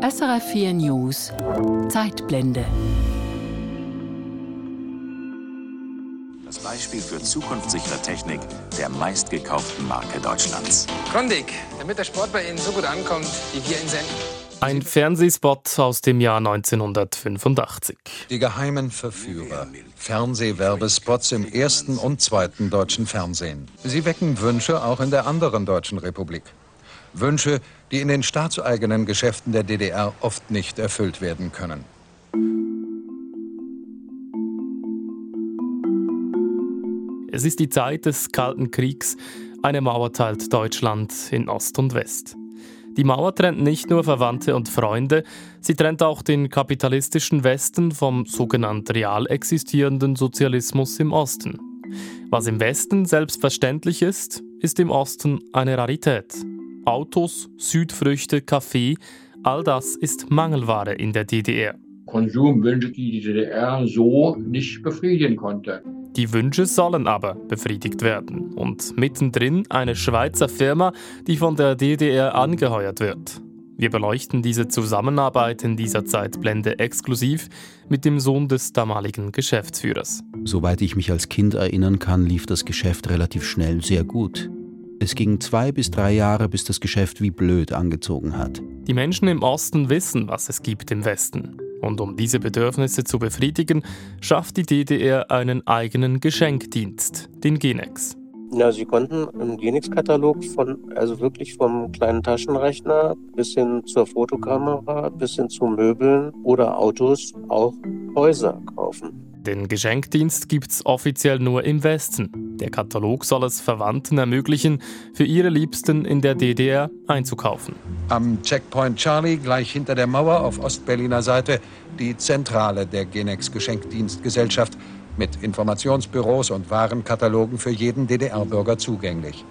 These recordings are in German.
SRF 4 News Zeitblende. Das Beispiel für zukunftssichere Technik der meistgekauften Marke Deutschlands. Grundig, damit der Sport bei Ihnen so gut ankommt, wie wir ihn senden. Ein Fernsehspot aus dem Jahr 1985. Die geheimen Verführer. Fernsehwerbespots im ersten und zweiten deutschen Fernsehen. Sie wecken Wünsche auch in der anderen deutschen Republik. Wünsche, die in den staatseigenen Geschäften der DDR oft nicht erfüllt werden können. Es ist die Zeit des Kalten Kriegs. Eine Mauer teilt Deutschland in Ost und West. Die Mauer trennt nicht nur Verwandte und Freunde, sie trennt auch den kapitalistischen Westen vom sogenannt real existierenden Sozialismus im Osten. Was im Westen selbstverständlich ist, ist im Osten eine Rarität. Autos, Südfrüchte, Kaffee, all das ist Mangelware in der DDR. Konsumwünsche, die die DDR so nicht befriedigen konnte. Die Wünsche sollen aber befriedigt werden. Und mittendrin eine Schweizer Firma, die von der DDR angeheuert wird. Wir beleuchten diese Zusammenarbeit in dieser Zeitblende exklusiv mit dem Sohn des damaligen Geschäftsführers. Soweit ich mich als Kind erinnern kann, lief das Geschäft relativ schnell sehr gut. Es ging zwei bis drei Jahre, bis das Geschäft wie blöd angezogen hat. Die Menschen im Osten wissen, was es gibt im Westen. Und um diese Bedürfnisse zu befriedigen, schafft die DDR einen eigenen Geschenkdienst, den Genex. Ja, sie konnten einen Genix-Katalog von, also wirklich vom kleinen Taschenrechner bis hin zur Fotokamera, bis hin zu Möbeln oder Autos auch Häuser kaufen. Den Geschenkdienst gibt's offiziell nur im Westen. Der Katalog soll es Verwandten ermöglichen, für ihre Liebsten in der DDR einzukaufen. Am Checkpoint Charlie, gleich hinter der Mauer auf Ostberliner Seite, die Zentrale der Genex Geschenkdienstgesellschaft mit Informationsbüros und Warenkatalogen für jeden DDR-Bürger zugänglich.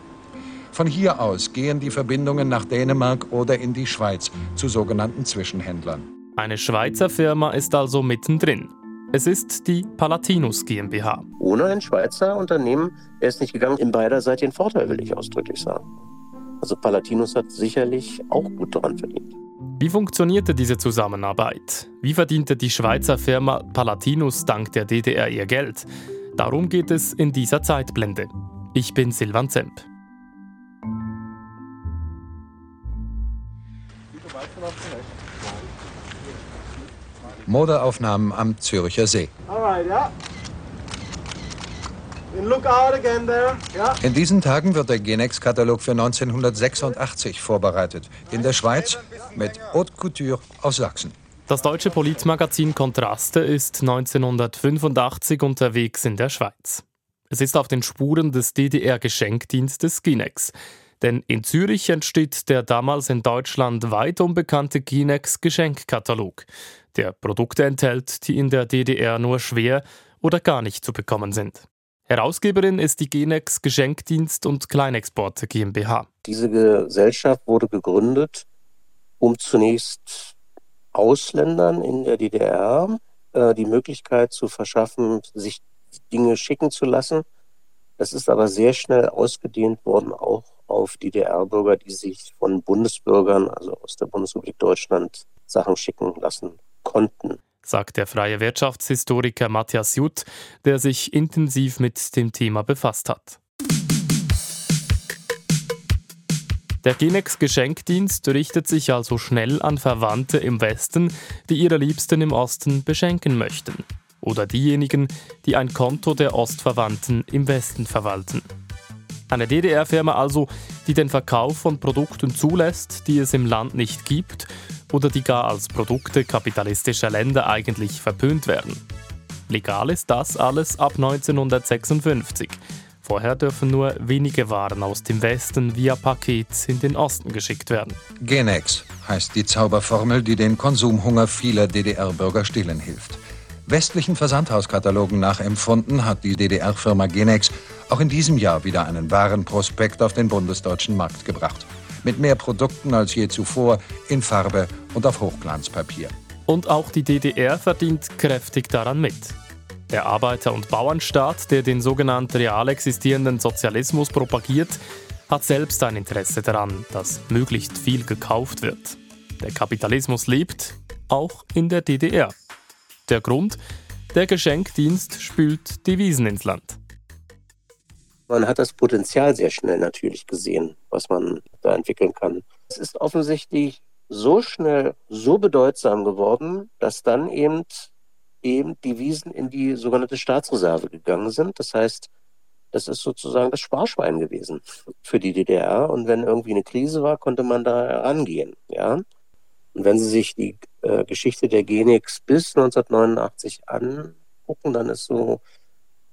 Von hier aus gehen die Verbindungen nach Dänemark oder in die Schweiz zu sogenannten Zwischenhändlern. Eine Schweizer Firma ist also mittendrin. Es ist die Palatinus GmbH. Ohne ein Schweizer Unternehmen wäre es nicht gegangen. In beiderseitigen Vorteil will ich ausdrücklich sagen. Also Palatinus hat sicherlich auch gut daran verdient. Wie funktionierte diese Zusammenarbeit? Wie verdiente die Schweizer Firma Palatinus dank der DDR ihr Geld? Darum geht es in dieser Zeitblende. Ich bin Silvan Zemp. Modeaufnahmen am Züricher See. In diesen Tagen wird der Genex-Katalog für 1986 vorbereitet. In der Schweiz mit Haute Couture aus Sachsen. Das deutsche Politmagazin Kontraste ist 1985 unterwegs in der Schweiz. Es ist auf den Spuren des DDR-Geschenkdienstes Ginex. Denn in Zürich entsteht der damals in Deutschland weit unbekannte Ginex Geschenkkatalog, der Produkte enthält, die in der DDR nur schwer oder gar nicht zu bekommen sind. Herausgeberin ist die Genex Geschenkdienst und Kleinexporte GmbH. Diese Gesellschaft wurde gegründet, um zunächst Ausländern in der DDR äh, die Möglichkeit zu verschaffen, sich Dinge schicken zu lassen. Das ist aber sehr schnell ausgedehnt worden, auch auf DDR-Bürger, die sich von Bundesbürgern, also aus der Bundesrepublik Deutschland, Sachen schicken lassen konnten sagt der freie Wirtschaftshistoriker Matthias Jutt, der sich intensiv mit dem Thema befasst hat. Der Genex Geschenkdienst richtet sich also schnell an Verwandte im Westen, die ihre Liebsten im Osten beschenken möchten. Oder diejenigen, die ein Konto der Ostverwandten im Westen verwalten. Eine DDR-Firma also, die den Verkauf von Produkten zulässt, die es im Land nicht gibt oder die gar als Produkte kapitalistischer Länder eigentlich verpönt werden. Legal ist das alles ab 1956. Vorher dürfen nur wenige Waren aus dem Westen via Paket in den Osten geschickt werden. Genex heißt die Zauberformel, die den Konsumhunger vieler DDR-Bürger stillen hilft. Westlichen Versandhauskatalogen nachempfunden hat die DDR-Firma Genex auch in diesem Jahr wieder einen Warenprospekt auf den bundesdeutschen Markt gebracht mit mehr Produkten als je zuvor in Farbe und auf Hochglanzpapier. Und auch die DDR verdient kräftig daran mit. Der Arbeiter- und Bauernstaat, der den sogenannten real existierenden Sozialismus propagiert, hat selbst ein Interesse daran, dass möglichst viel gekauft wird. Der Kapitalismus lebt, auch in der DDR. Der Grund? Der Geschenkdienst spült Devisen ins Land. Man hat das Potenzial sehr schnell natürlich gesehen, was man da entwickeln kann. Es ist offensichtlich so schnell so bedeutsam geworden, dass dann eben eben Devisen in die sogenannte Staatsreserve gegangen sind. Das heißt, das ist sozusagen das Sparschwein gewesen für die DDR. Und wenn irgendwie eine Krise war, konnte man da rangehen. Ja? Und wenn Sie sich die äh, Geschichte der Genix bis 1989 angucken, dann ist so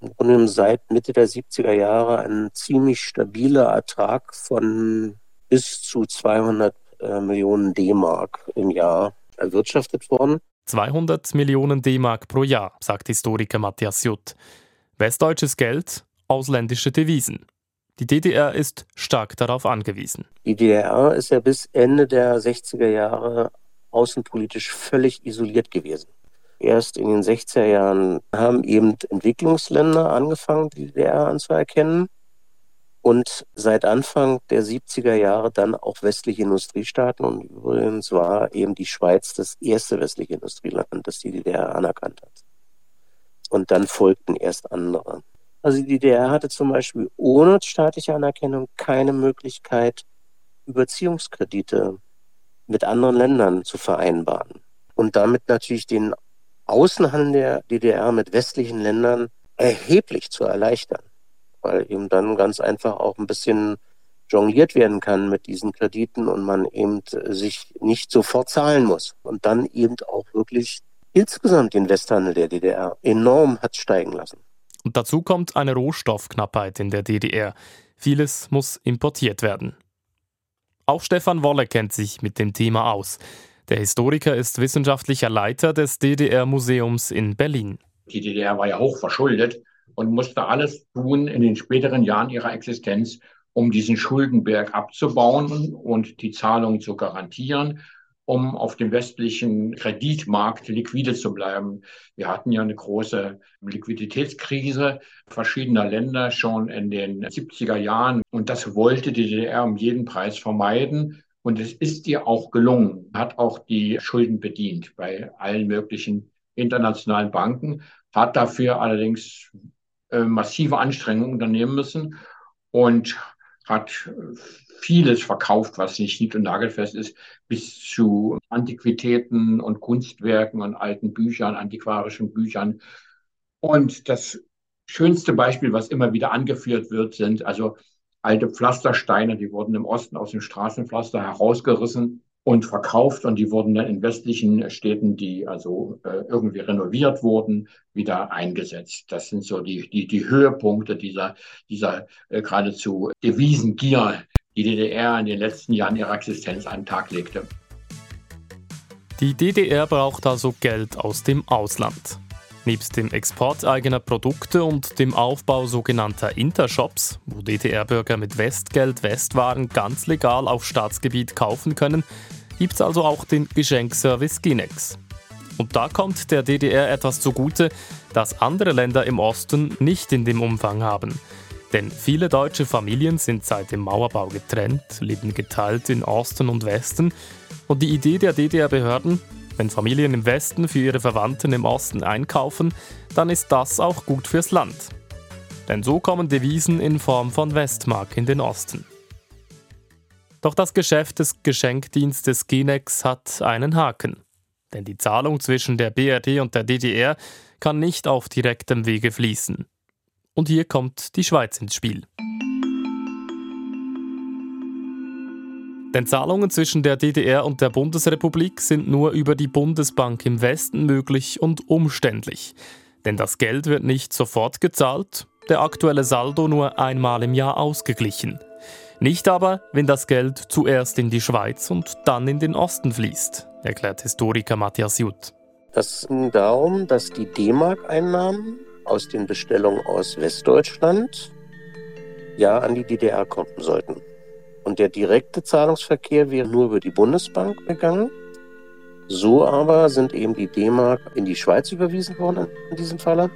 im Grunde seit Mitte der 70er Jahre ein ziemlich stabiler Ertrag von bis zu 200 äh, Millionen D-Mark im Jahr erwirtschaftet worden. 200 Millionen D-Mark pro Jahr, sagt Historiker Matthias Jutt. Westdeutsches Geld, ausländische Devisen. Die DDR ist stark darauf angewiesen. Die DDR ist ja bis Ende der 60er Jahre außenpolitisch völlig isoliert gewesen. Erst in den 60er Jahren haben eben Entwicklungsländer angefangen, die DDR anzuerkennen und seit Anfang der 70er Jahre dann auch westliche Industriestaaten. Und übrigens war eben die Schweiz das erste westliche Industrieland, das die DDR anerkannt hat. Und dann folgten erst andere. Also die DDR hatte zum Beispiel ohne staatliche Anerkennung keine Möglichkeit, Überziehungskredite mit anderen Ländern zu vereinbaren. Und damit natürlich den Außenhandel der DDR mit westlichen Ländern erheblich zu erleichtern weil eben dann ganz einfach auch ein bisschen jongliert werden kann mit diesen Krediten und man eben sich nicht sofort zahlen muss und dann eben auch wirklich insgesamt den Westhandel der DDR enorm hat steigen lassen. Und dazu kommt eine Rohstoffknappheit in der DDR. Vieles muss importiert werden. Auch Stefan Wolle kennt sich mit dem Thema aus. Der Historiker ist wissenschaftlicher Leiter des DDR-Museums in Berlin. Die DDR war ja hoch verschuldet und musste alles tun in den späteren Jahren ihrer Existenz, um diesen Schuldenberg abzubauen und die Zahlungen zu garantieren, um auf dem westlichen Kreditmarkt liquide zu bleiben. Wir hatten ja eine große Liquiditätskrise verschiedener Länder schon in den 70er Jahren und das wollte die DDR um jeden Preis vermeiden. Und es ist ihr auch gelungen, hat auch die Schulden bedient bei allen möglichen internationalen Banken, hat dafür allerdings äh, massive Anstrengungen unternehmen müssen und hat vieles verkauft, was nicht nied- und nagelfest ist, bis zu Antiquitäten und Kunstwerken und alten Büchern, antiquarischen Büchern. Und das schönste Beispiel, was immer wieder angeführt wird, sind also alte Pflastersteine, die wurden im Osten aus dem Straßenpflaster herausgerissen und verkauft und die wurden dann in westlichen Städten, die also äh, irgendwie renoviert wurden, wieder eingesetzt. Das sind so die, die, die Höhepunkte dieser, dieser äh, geradezu Devisengier, die DDR in den letzten Jahren ihrer Existenz an den Tag legte. Die DDR braucht also Geld aus dem Ausland. Nebst dem Export eigener Produkte und dem Aufbau sogenannter Intershops, wo DDR-Bürger mit Westgeld Westwaren ganz legal auf Staatsgebiet kaufen können, gibt es also auch den Geschenkservice Ginex. Und da kommt der DDR etwas zugute, das andere Länder im Osten nicht in dem Umfang haben. Denn viele deutsche Familien sind seit dem Mauerbau getrennt, leben geteilt in Osten und Westen. Und die Idee der DDR-Behörden, wenn Familien im Westen für ihre Verwandten im Osten einkaufen, dann ist das auch gut fürs Land. Denn so kommen Devisen in Form von Westmark in den Osten. Doch das Geschäft des Geschenkdienstes Ginex hat einen Haken. Denn die Zahlung zwischen der BRD und der DDR kann nicht auf direktem Wege fließen. Und hier kommt die Schweiz ins Spiel. Denn Zahlungen zwischen der DDR und der Bundesrepublik sind nur über die Bundesbank im Westen möglich und umständlich. Denn das Geld wird nicht sofort gezahlt, der aktuelle Saldo nur einmal im Jahr ausgeglichen. Nicht aber, wenn das Geld zuerst in die Schweiz und dann in den Osten fließt, erklärt Historiker Matthias Jutt. Das ging darum, dass die D-Mark-Einnahmen aus den Bestellungen aus Westdeutschland ja an die DDR kommen sollten. Und der direkte Zahlungsverkehr wäre nur über die Bundesbank gegangen. So aber sind eben die D-Mark in die Schweiz überwiesen worden in diesem Falle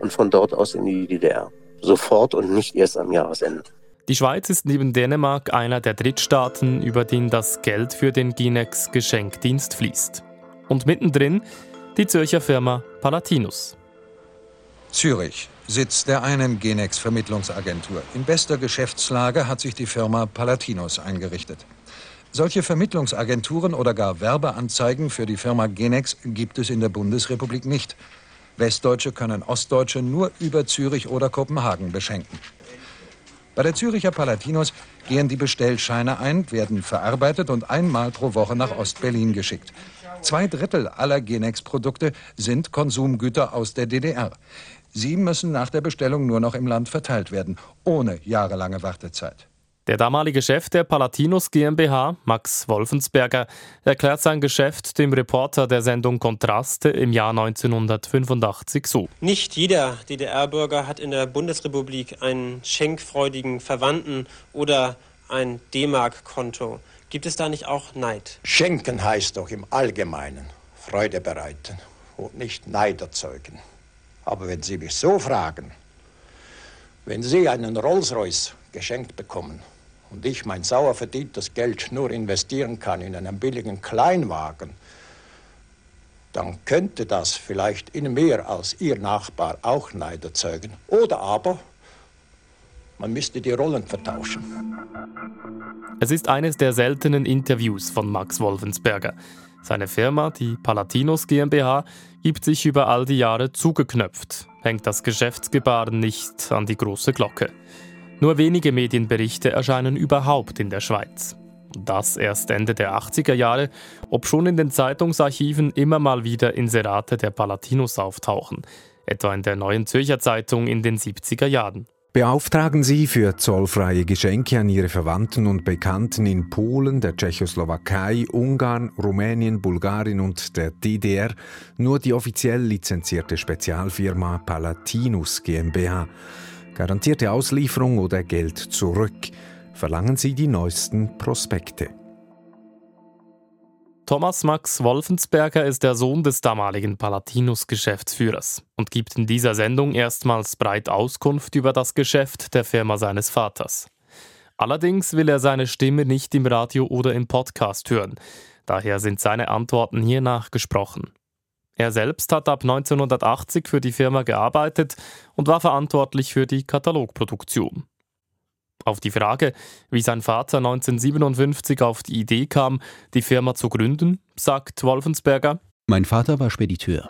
und von dort aus in die DDR. Sofort und nicht erst am Jahresende. Die Schweiz ist neben Dänemark einer der Drittstaaten, über den das Geld für den Ginex Geschenkdienst fließt. Und mittendrin die Zürcher Firma Palatinus. Zürich, Sitz der einen Genex Vermittlungsagentur. In bester Geschäftslage hat sich die Firma Palatinus eingerichtet. Solche Vermittlungsagenturen oder gar Werbeanzeigen für die Firma Genex gibt es in der Bundesrepublik nicht. Westdeutsche können Ostdeutsche nur über Zürich oder Kopenhagen beschenken. Bei der Züricher Palatinus gehen die Bestellscheine ein, werden verarbeitet und einmal pro Woche nach Ostberlin geschickt. Zwei Drittel aller Genex-Produkte sind Konsumgüter aus der DDR. Sie müssen nach der Bestellung nur noch im Land verteilt werden, ohne jahrelange Wartezeit. Der damalige Chef der Palatinus GmbH, Max Wolfensberger, erklärt sein Geschäft dem Reporter der Sendung Kontraste im Jahr 1985 so. Nicht jeder DDR-Bürger hat in der Bundesrepublik einen schenkfreudigen Verwandten oder ein D-Mark-Konto. Gibt es da nicht auch Neid? Schenken heißt doch im Allgemeinen Freude bereiten und nicht Neid erzeugen. Aber wenn Sie mich so fragen, wenn Sie einen Rolls-Royce geschenkt bekommen und ich mein sauer verdientes Geld nur investieren kann in einen billigen Kleinwagen, dann könnte das vielleicht in mir als Ihr Nachbar auch Neid erzeugen. Oder aber man müsste die Rollen vertauschen. Es ist eines der seltenen Interviews von Max Wolfensberger. Seine Firma, die Palatinus GmbH, gibt sich über all die Jahre zugeknöpft, hängt das Geschäftsgebaren nicht an die große Glocke. Nur wenige Medienberichte erscheinen überhaupt in der Schweiz. Das erst Ende der 80er Jahre, obschon in den Zeitungsarchiven immer mal wieder Inserate der Palatinus auftauchen, etwa in der Neuen Zürcher Zeitung in den 70er Jahren. Beauftragen Sie für zollfreie Geschenke an Ihre Verwandten und Bekannten in Polen, der Tschechoslowakei, Ungarn, Rumänien, Bulgarien und der DDR nur die offiziell lizenzierte Spezialfirma Palatinus GmbH. Garantierte Auslieferung oder Geld zurück. Verlangen Sie die neuesten Prospekte. Thomas Max Wolfensberger ist der Sohn des damaligen Palatinus-Geschäftsführers und gibt in dieser Sendung erstmals breit Auskunft über das Geschäft der Firma seines Vaters. Allerdings will er seine Stimme nicht im Radio oder im Podcast hören, daher sind seine Antworten hier nachgesprochen. Er selbst hat ab 1980 für die Firma gearbeitet und war verantwortlich für die Katalogproduktion. Auf die Frage, wie sein Vater 1957 auf die Idee kam, die Firma zu gründen, sagt Wolfensberger: Mein Vater war Spediteur.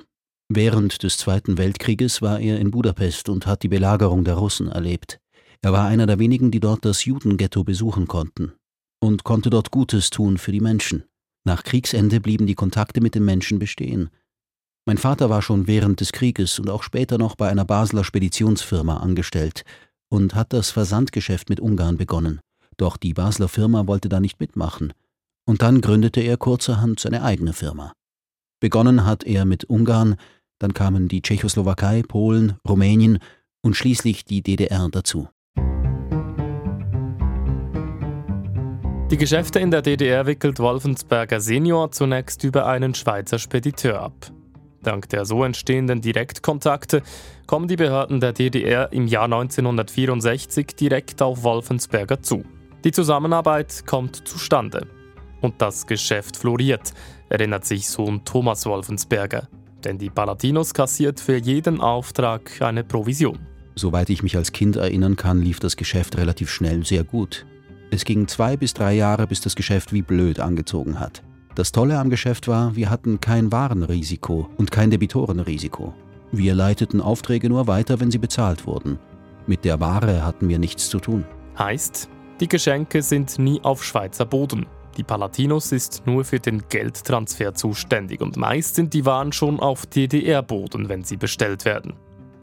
Während des Zweiten Weltkrieges war er in Budapest und hat die Belagerung der Russen erlebt. Er war einer der wenigen, die dort das Judenghetto besuchen konnten und konnte dort Gutes tun für die Menschen. Nach Kriegsende blieben die Kontakte mit den Menschen bestehen. Mein Vater war schon während des Krieges und auch später noch bei einer Basler Speditionsfirma angestellt und hat das Versandgeschäft mit Ungarn begonnen. Doch die Basler Firma wollte da nicht mitmachen. Und dann gründete er kurzerhand seine eigene Firma. Begonnen hat er mit Ungarn, dann kamen die Tschechoslowakei, Polen, Rumänien und schließlich die DDR dazu. Die Geschäfte in der DDR wickelt Wolfensberger Senior zunächst über einen Schweizer Spediteur ab. Dank der so entstehenden Direktkontakte kommen die Behörden der DDR im Jahr 1964 direkt auf Wolfensberger zu. Die Zusammenarbeit kommt zustande. Und das Geschäft floriert, erinnert sich Sohn Thomas Wolfensberger. Denn die Palatinus kassiert für jeden Auftrag eine Provision. Soweit ich mich als Kind erinnern kann, lief das Geschäft relativ schnell sehr gut. Es ging zwei bis drei Jahre, bis das Geschäft wie blöd angezogen hat. Das Tolle am Geschäft war, wir hatten kein Warenrisiko und kein Debitorenrisiko. Wir leiteten Aufträge nur weiter, wenn sie bezahlt wurden. Mit der Ware hatten wir nichts zu tun. Heißt, die Geschenke sind nie auf Schweizer Boden. Die Palatinus ist nur für den Geldtransfer zuständig und meist sind die Waren schon auf DDR-Boden, wenn sie bestellt werden.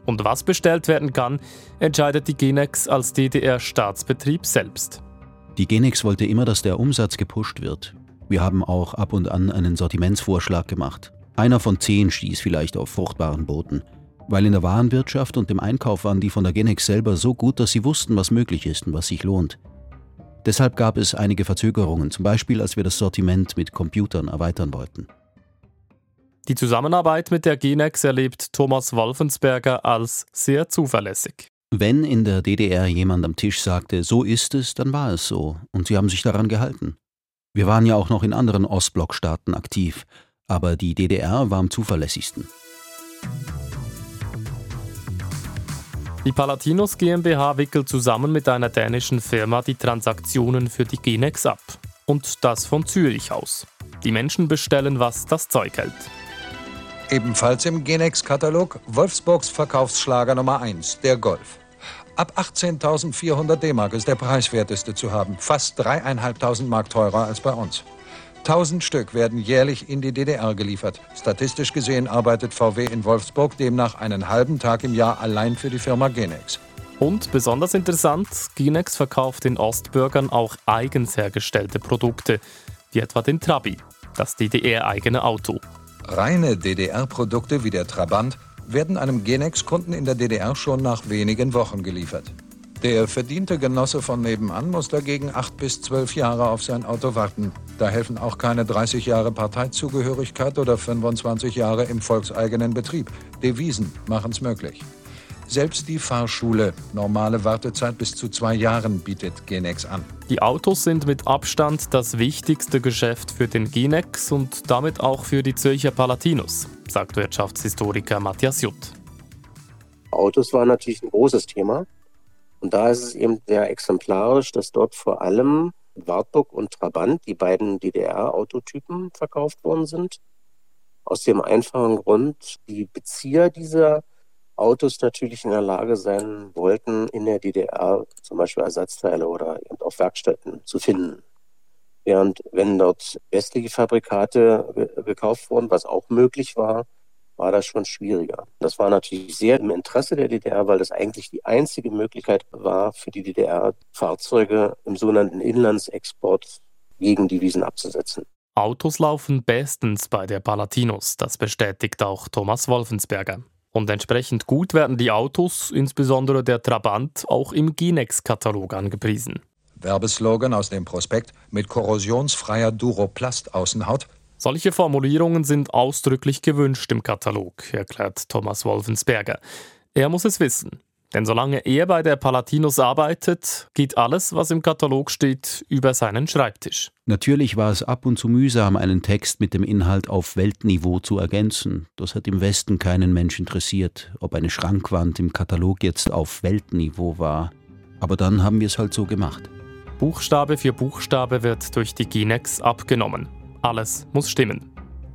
Und was bestellt werden kann, entscheidet die Genex als DDR-Staatsbetrieb selbst. Die Genex wollte immer, dass der Umsatz gepusht wird. Wir haben auch ab und an einen Sortimentsvorschlag gemacht. Einer von zehn stieß vielleicht auf fruchtbaren Boden. Weil in der Warenwirtschaft und im Einkauf waren die von der Genex selber so gut, dass sie wussten, was möglich ist und was sich lohnt. Deshalb gab es einige Verzögerungen, zum Beispiel als wir das Sortiment mit Computern erweitern wollten. Die Zusammenarbeit mit der Genex erlebt Thomas Wolfensberger als sehr zuverlässig. Wenn in der DDR jemand am Tisch sagte, so ist es, dann war es so, und sie haben sich daran gehalten. Wir waren ja auch noch in anderen Ostblockstaaten aktiv, aber die DDR war am zuverlässigsten. Die Palatinos GmbH wickelt zusammen mit einer dänischen Firma die Transaktionen für die Genex ab. Und das von Zürich aus. Die Menschen bestellen, was das Zeug hält. Ebenfalls im Genex-Katalog Wolfsburgs Verkaufsschlager Nummer 1, der Golf. Ab 18.400 D-Mark ist der preiswerteste zu haben, fast dreieinhalbtausend Mark teurer als bei uns. 1000 Stück werden jährlich in die DDR geliefert. Statistisch gesehen arbeitet VW in Wolfsburg demnach einen halben Tag im Jahr allein für die Firma Genex. Und besonders interessant, Genex verkauft den Ostbürgern auch eigens hergestellte Produkte, wie etwa den Trabi, das DDR-eigene Auto. Reine DDR-Produkte wie der Trabant werden einem Genex-Kunden in der DDR schon nach wenigen Wochen geliefert. Der verdiente Genosse von nebenan muss dagegen acht bis zwölf Jahre auf sein Auto warten. Da helfen auch keine 30 Jahre Parteizugehörigkeit oder 25 Jahre im volkseigenen Betrieb. Devisen machen es möglich. Selbst die Fahrschule, normale Wartezeit bis zu zwei Jahren, bietet Genex an. Die Autos sind mit Abstand das wichtigste Geschäft für den Genex und damit auch für die Zürcher Palatinos, sagt Wirtschaftshistoriker Matthias Jutt. Autos waren natürlich ein großes Thema. Und da ist es eben sehr exemplarisch, dass dort vor allem Wartburg und Trabant, die beiden DDR-Autotypen, verkauft worden sind. Aus dem einfachen Grund, die Bezieher dieser Autos natürlich in der Lage sein wollten, in der DDR zum Beispiel Ersatzteile oder eben auch Werkstätten zu finden. Während wenn dort westliche Fabrikate gekauft wurden, was auch möglich war, war das schon schwieriger. Das war natürlich sehr im Interesse der DDR, weil das eigentlich die einzige Möglichkeit war, für die DDR Fahrzeuge im sogenannten Inlandsexport gegen Devisen abzusetzen. Autos laufen bestens bei der Palatinos, das bestätigt auch Thomas Wolfensberger. Und entsprechend gut werden die Autos, insbesondere der Trabant, auch im Ginex-Katalog angepriesen. Werbeslogan aus dem Prospekt mit korrosionsfreier Duroplast-Außenhaut solche Formulierungen sind ausdrücklich gewünscht im Katalog, erklärt Thomas Wolfensberger. Er muss es wissen. Denn solange er bei der Palatinos arbeitet, geht alles, was im Katalog steht, über seinen Schreibtisch. Natürlich war es ab und zu mühsam, einen Text mit dem Inhalt auf Weltniveau zu ergänzen. Das hat im Westen keinen Mensch interessiert, ob eine Schrankwand im Katalog jetzt auf Weltniveau war. Aber dann haben wir es halt so gemacht. Buchstabe für Buchstabe wird durch die Ginex abgenommen. Alles muss stimmen.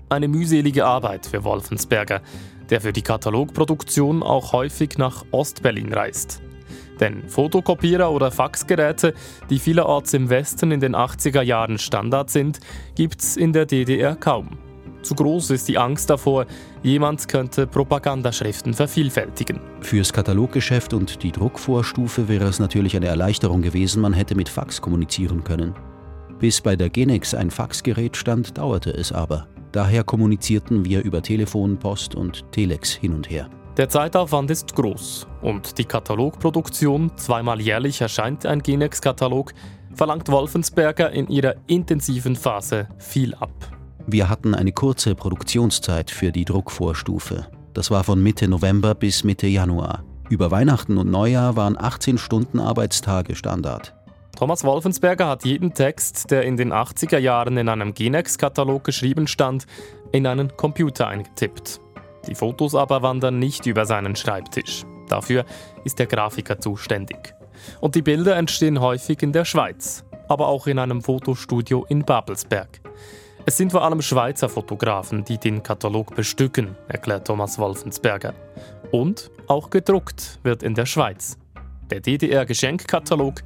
Eine mühselige Arbeit für Wolfensberger, der für die Katalogproduktion auch häufig nach Ostberlin reist. Denn Fotokopierer oder Faxgeräte, die vielerorts im Westen in den 80er Jahren Standard sind, gibt's in der DDR kaum. Zu groß ist die Angst davor, jemand könnte Propagandaschriften vervielfältigen. Fürs Kataloggeschäft und die Druckvorstufe wäre es natürlich eine Erleichterung gewesen, man hätte mit Fax kommunizieren können. Bis bei der Genex ein Faxgerät stand, dauerte es aber. Daher kommunizierten wir über Telefon, Post und Telex hin und her. Der Zeitaufwand ist groß und die Katalogproduktion, zweimal jährlich erscheint ein Genex-Katalog, verlangt Wolfensberger in ihrer intensiven Phase viel ab. Wir hatten eine kurze Produktionszeit für die Druckvorstufe. Das war von Mitte November bis Mitte Januar. Über Weihnachten und Neujahr waren 18 Stunden Arbeitstage Standard. Thomas Wolfensberger hat jeden Text, der in den 80er Jahren in einem Genex-Katalog geschrieben stand, in einen Computer eingetippt. Die Fotos aber wandern nicht über seinen Schreibtisch. Dafür ist der Grafiker zuständig. Und die Bilder entstehen häufig in der Schweiz, aber auch in einem Fotostudio in Babelsberg. Es sind vor allem Schweizer Fotografen, die den Katalog bestücken, erklärt Thomas Wolfensberger. Und auch gedruckt wird in der Schweiz. Der DDR-Geschenkkatalog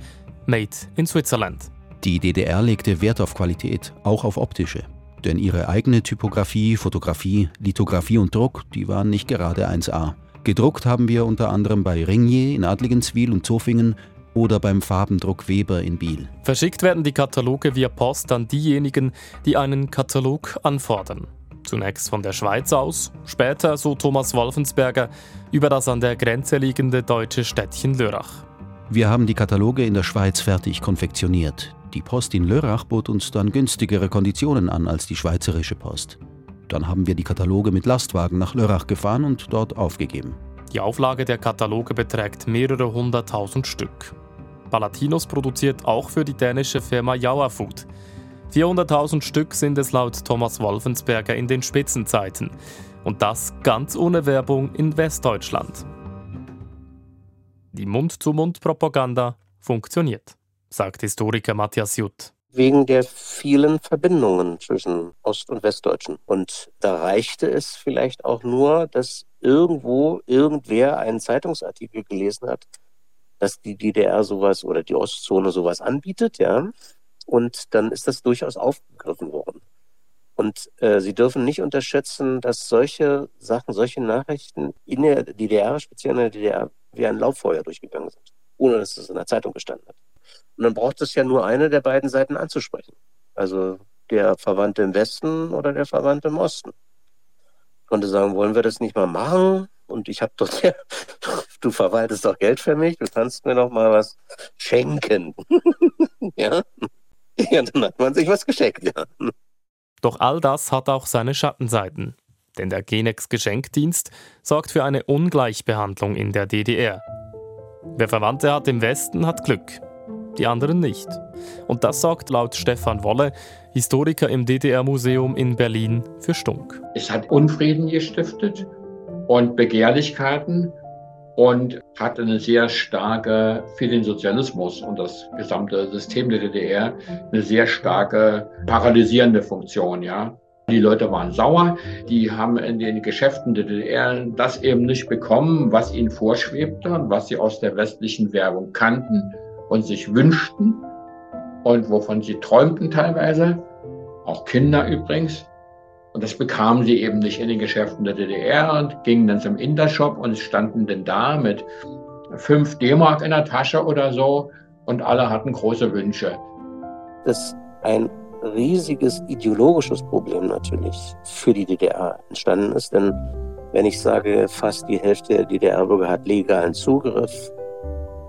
Made in Switzerland. Die DDR legte Wert auf Qualität, auch auf optische. Denn ihre eigene Typografie, Fotografie, Lithografie und Druck, die waren nicht gerade 1A. Gedruckt haben wir unter anderem bei Ringier in Adligenswil und Zofingen oder beim Farbendruck Weber in Biel. Verschickt werden die Kataloge via Post an diejenigen, die einen Katalog anfordern. Zunächst von der Schweiz aus, später, so Thomas Wolfensberger, über das an der Grenze liegende deutsche Städtchen Lörrach. Wir haben die Kataloge in der Schweiz fertig konfektioniert. Die Post in Lörrach bot uns dann günstigere Konditionen an als die schweizerische Post. Dann haben wir die Kataloge mit Lastwagen nach Lörrach gefahren und dort aufgegeben. Die Auflage der Kataloge beträgt mehrere hunderttausend Stück. Palatinus produziert auch für die dänische Firma Jaua Food. 400.000 Stück sind es laut Thomas Wolfensberger in den Spitzenzeiten. Und das ganz ohne Werbung in Westdeutschland. Die Mund-zu-Mund-Propaganda funktioniert, sagt Historiker Matthias Jutt. Wegen der vielen Verbindungen zwischen Ost- und Westdeutschen. Und da reichte es vielleicht auch nur, dass irgendwo irgendwer einen Zeitungsartikel gelesen hat, dass die DDR sowas oder die Ostzone sowas anbietet, ja. Und dann ist das durchaus aufgegriffen worden. Und äh, Sie dürfen nicht unterschätzen, dass solche Sachen, solche Nachrichten in der DDR, speziell in der DDR, wie ein Lauffeuer durchgegangen sind, ohne dass es in der Zeitung gestanden hat. Und dann braucht es ja nur eine der beiden Seiten anzusprechen. Also der Verwandte im Westen oder der Verwandte im Osten. Ich konnte sagen, wollen wir das nicht mal machen? Und ich habe doch, ja, du verwaltest doch Geld für mich, du kannst mir doch mal was schenken. ja? ja, dann hat man sich was geschenkt, ja. Doch all das hat auch seine Schattenseiten. Denn der Genex Geschenkdienst sorgt für eine Ungleichbehandlung in der DDR. Wer Verwandte hat im Westen, hat Glück, die anderen nicht. Und das sorgt laut Stefan Wolle, Historiker im DDR-Museum in Berlin, für Stunk. Es hat Unfrieden gestiftet und Begehrlichkeiten und hat eine sehr starke, für den Sozialismus und das gesamte System der DDR, eine sehr starke paralysierende Funktion, ja. Die Leute waren sauer, die haben in den Geschäften der DDR das eben nicht bekommen, was ihnen vorschwebte und was sie aus der westlichen Werbung kannten und sich wünschten und wovon sie träumten teilweise, auch Kinder übrigens. Und das bekamen sie eben nicht in den Geschäften der DDR und gingen dann zum Intershop und standen dann da mit 5 D-Mark in der Tasche oder so und alle hatten große Wünsche. Das ist ein riesiges ideologisches Problem natürlich für die DDR entstanden ist, denn wenn ich sage, fast die Hälfte der DDR-Bürger hat legalen Zugriff,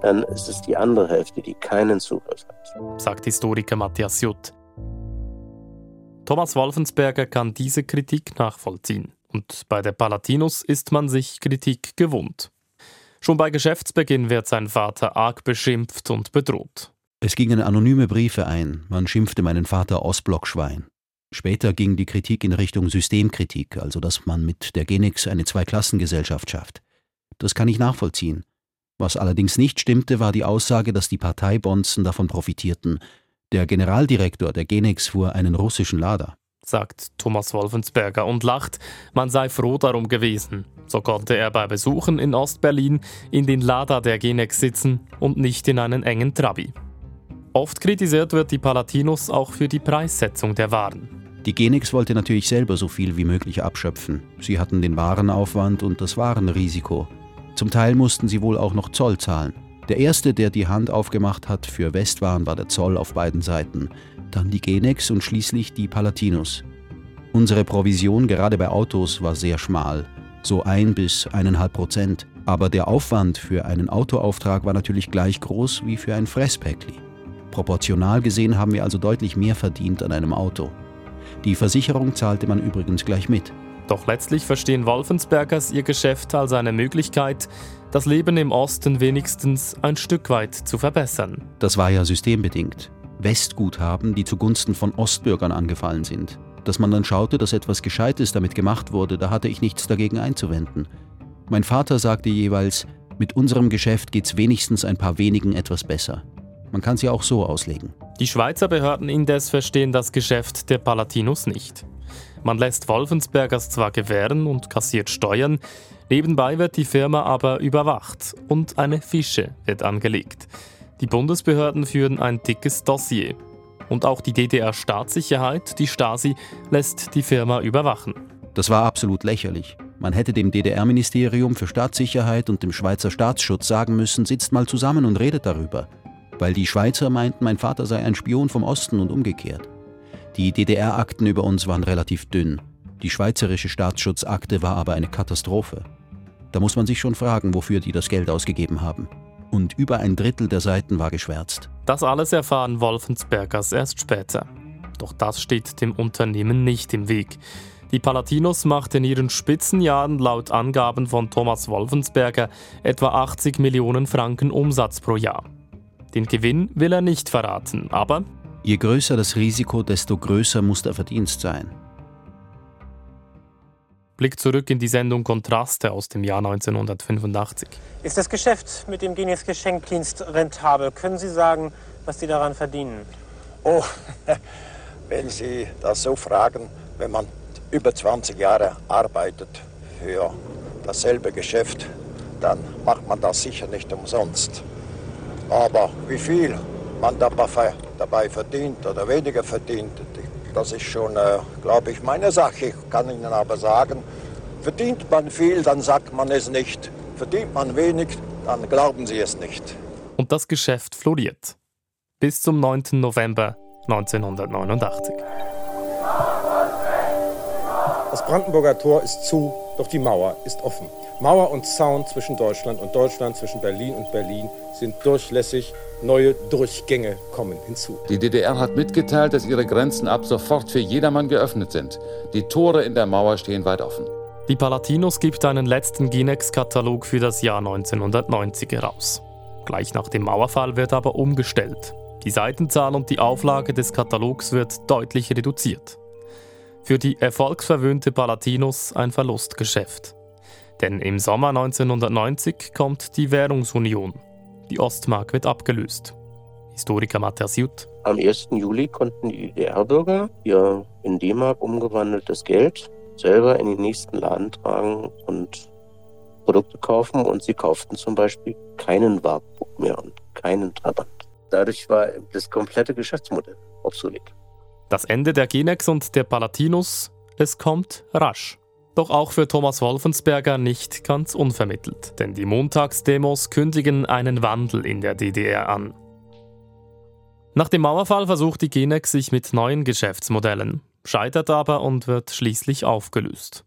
dann ist es die andere Hälfte, die keinen Zugriff hat. Sagt Historiker Matthias Jutt. Thomas Wolfensberger kann diese Kritik nachvollziehen. Und bei der Palatinus ist man sich Kritik gewohnt. Schon bei Geschäftsbeginn wird sein Vater arg beschimpft und bedroht. Es gingen anonyme Briefe ein, man schimpfte meinen Vater Ostblockschwein. Später ging die Kritik in Richtung Systemkritik, also dass man mit der Genix eine Zweiklassengesellschaft schafft. Das kann ich nachvollziehen. Was allerdings nicht stimmte, war die Aussage, dass die Parteibonzen davon profitierten, der Generaldirektor der Genex fuhr einen russischen Lader. Sagt Thomas Wolfensberger und lacht, man sei froh darum gewesen. So konnte er bei Besuchen in Ostberlin in den Lada der Genex sitzen und nicht in einen engen Trabi. Oft kritisiert wird die Palatinus auch für die Preissetzung der Waren. Die Genex wollte natürlich selber so viel wie möglich abschöpfen. Sie hatten den Warenaufwand und das Warenrisiko. Zum Teil mussten sie wohl auch noch Zoll zahlen. Der erste, der die Hand aufgemacht hat für Westwaren, war der Zoll auf beiden Seiten, dann die Genex und schließlich die Palatinus. Unsere Provision gerade bei Autos war sehr schmal, so ein bis eineinhalb Prozent. Aber der Aufwand für einen Autoauftrag war natürlich gleich groß wie für ein Fresspäckli. Proportional gesehen haben wir also deutlich mehr verdient an einem Auto. Die Versicherung zahlte man übrigens gleich mit. Doch letztlich verstehen Wolfensbergers ihr Geschäft als eine Möglichkeit, das Leben im Osten wenigstens ein Stück weit zu verbessern. Das war ja systembedingt. Westguthaben, die zugunsten von Ostbürgern angefallen sind. Dass man dann schaute, dass etwas Gescheites damit gemacht wurde, da hatte ich nichts dagegen einzuwenden. Mein Vater sagte jeweils, mit unserem Geschäft geht's wenigstens ein paar wenigen etwas besser. Man kann sie auch so auslegen. Die Schweizer Behörden indes verstehen das Geschäft der Palatinus nicht. Man lässt Wolfensbergers zwar gewähren und kassiert Steuern, nebenbei wird die Firma aber überwacht und eine Fische wird angelegt. Die Bundesbehörden führen ein dickes Dossier. Und auch die DDR-Staatssicherheit, die Stasi, lässt die Firma überwachen. Das war absolut lächerlich. Man hätte dem DDR-Ministerium für Staatssicherheit und dem Schweizer Staatsschutz sagen müssen, sitzt mal zusammen und redet darüber. Weil die Schweizer meinten, mein Vater sei ein Spion vom Osten und umgekehrt. Die DDR-Akten über uns waren relativ dünn. Die schweizerische Staatsschutzakte war aber eine Katastrophe. Da muss man sich schon fragen, wofür die das Geld ausgegeben haben. Und über ein Drittel der Seiten war geschwärzt. Das alles erfahren Wolfensbergers erst später. Doch das steht dem Unternehmen nicht im Weg. Die Palatinus macht in ihren Spitzenjahren laut Angaben von Thomas Wolfensberger etwa 80 Millionen Franken Umsatz pro Jahr. Den Gewinn will er nicht verraten, aber je größer das Risiko, desto größer muss der Verdienst sein. Blick zurück in die Sendung Kontraste aus dem Jahr 1985. Ist das Geschäft mit dem Genex Geschenkdienst rentabel? Können Sie sagen, was Sie daran verdienen? Oh, wenn Sie das so fragen, wenn man über 20 Jahre arbeitet für dasselbe Geschäft, dann macht man das sicher nicht umsonst. Aber wie viel man dabei verdient oder weniger verdient, das ist schon, äh, glaube ich, meine Sache. Ich kann Ihnen aber sagen, verdient man viel, dann sagt man es nicht. Verdient man wenig, dann glauben Sie es nicht. Und das Geschäft floriert. Bis zum 9. November 1989. Das Brandenburger Tor ist zu, doch die Mauer ist offen. Mauer und Zaun zwischen Deutschland und Deutschland, zwischen Berlin und Berlin sind durchlässig. Neue Durchgänge kommen hinzu. Die DDR hat mitgeteilt, dass ihre Grenzen ab sofort für jedermann geöffnet sind. Die Tore in der Mauer stehen weit offen. Die Palatinus gibt einen letzten Ginex-Katalog für das Jahr 1990 heraus. Gleich nach dem Mauerfall wird aber umgestellt. Die Seitenzahl und die Auflage des Katalogs wird deutlich reduziert. Für die erfolgsverwöhnte Palatinus ein Verlustgeschäft. Denn im Sommer 1990 kommt die Währungsunion. Die Ostmark wird abgelöst. Historiker Matthias Jut. Am 1. Juli konnten die DDR-Bürger ihr in D-Mark umgewandeltes Geld selber in den nächsten Laden tragen und Produkte kaufen. Und sie kauften zum Beispiel keinen Warburg mehr und keinen Trabant. Dadurch war das komplette Geschäftsmodell obsolet. Das Ende der Genex und der Palatinus, es kommt rasch. Doch auch für Thomas Wolfensberger nicht ganz unvermittelt, denn die Montagsdemos kündigen einen Wandel in der DDR an. Nach dem Mauerfall versucht die Genex sich mit neuen Geschäftsmodellen, scheitert aber und wird schließlich aufgelöst.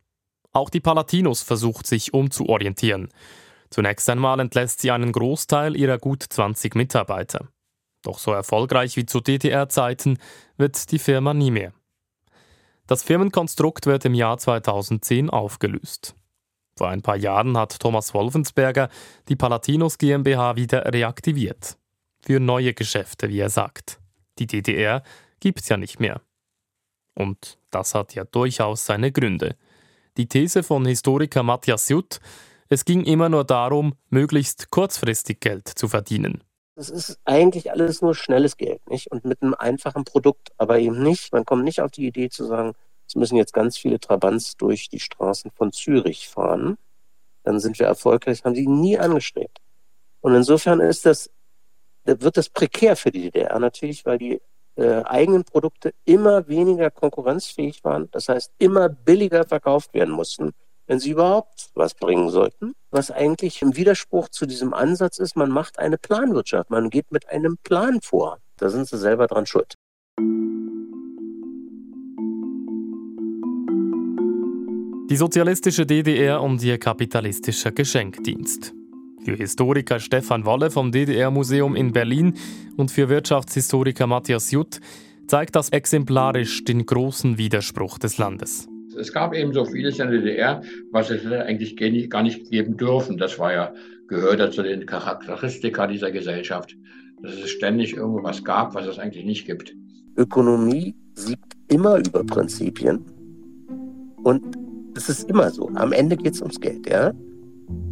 Auch die Palatinus versucht sich umzuorientieren. Zunächst einmal entlässt sie einen Großteil ihrer gut 20 Mitarbeiter. Doch so erfolgreich wie zu DDR-Zeiten wird die Firma nie mehr. Das Firmenkonstrukt wird im Jahr 2010 aufgelöst. Vor ein paar Jahren hat Thomas Wolfensberger die Palatinus GmbH wieder reaktiviert. Für neue Geschäfte, wie er sagt. Die DDR gibt's ja nicht mehr. Und das hat ja durchaus seine Gründe. Die These von Historiker Matthias Jutt, es ging immer nur darum, möglichst kurzfristig Geld zu verdienen. Es ist eigentlich alles nur schnelles Geld, nicht? Und mit einem einfachen Produkt, aber eben nicht. Man kommt nicht auf die Idee zu sagen, es müssen jetzt ganz viele Trabants durch die Straßen von Zürich fahren. Dann sind wir erfolgreich. Haben sie nie angestrebt. Und insofern ist das, wird das prekär für die DDR natürlich, weil die äh, eigenen Produkte immer weniger konkurrenzfähig waren. Das heißt, immer billiger verkauft werden mussten wenn sie überhaupt was bringen sollten. Was eigentlich im Widerspruch zu diesem Ansatz ist, man macht eine Planwirtschaft, man geht mit einem Plan vor. Da sind sie selber dran schuld. Die sozialistische DDR und ihr kapitalistischer Geschenkdienst. Für Historiker Stefan Wolle vom DDR-Museum in Berlin und für Wirtschaftshistoriker Matthias Jutt zeigt das exemplarisch den großen Widerspruch des Landes. Es gab eben so vieles in der DDR, was es eigentlich gar nicht geben dürfen. Das war ja, gehörte zu den Charakteristika dieser Gesellschaft, dass es ständig irgendwas gab, was es eigentlich nicht gibt. Ökonomie siegt immer über Prinzipien. Und es ist immer so. Am Ende geht es ums Geld, ja.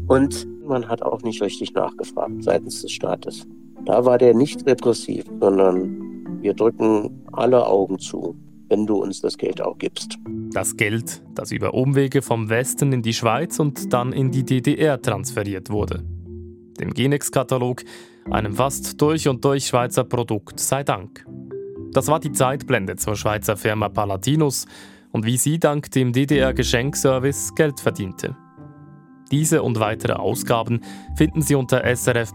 Und man hat auch nicht richtig nachgefragt seitens des Staates. Da war der nicht repressiv, sondern wir drücken alle Augen zu wenn du uns das Geld auch gibst. Das Geld, das über Umwege vom Westen in die Schweiz und dann in die DDR transferiert wurde. Dem Genex-Katalog, einem fast durch und durch Schweizer Produkt, sei Dank. Das war die Zeitblende zur Schweizer Firma Palatinus und wie sie dank dem DDR-Geschenkservice Geld verdiente. Diese und weitere Ausgaben finden Sie unter srf.ch-audio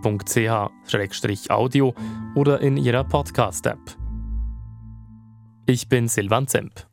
oder in Ihrer Podcast-App. Ich bin Silvan Zemp.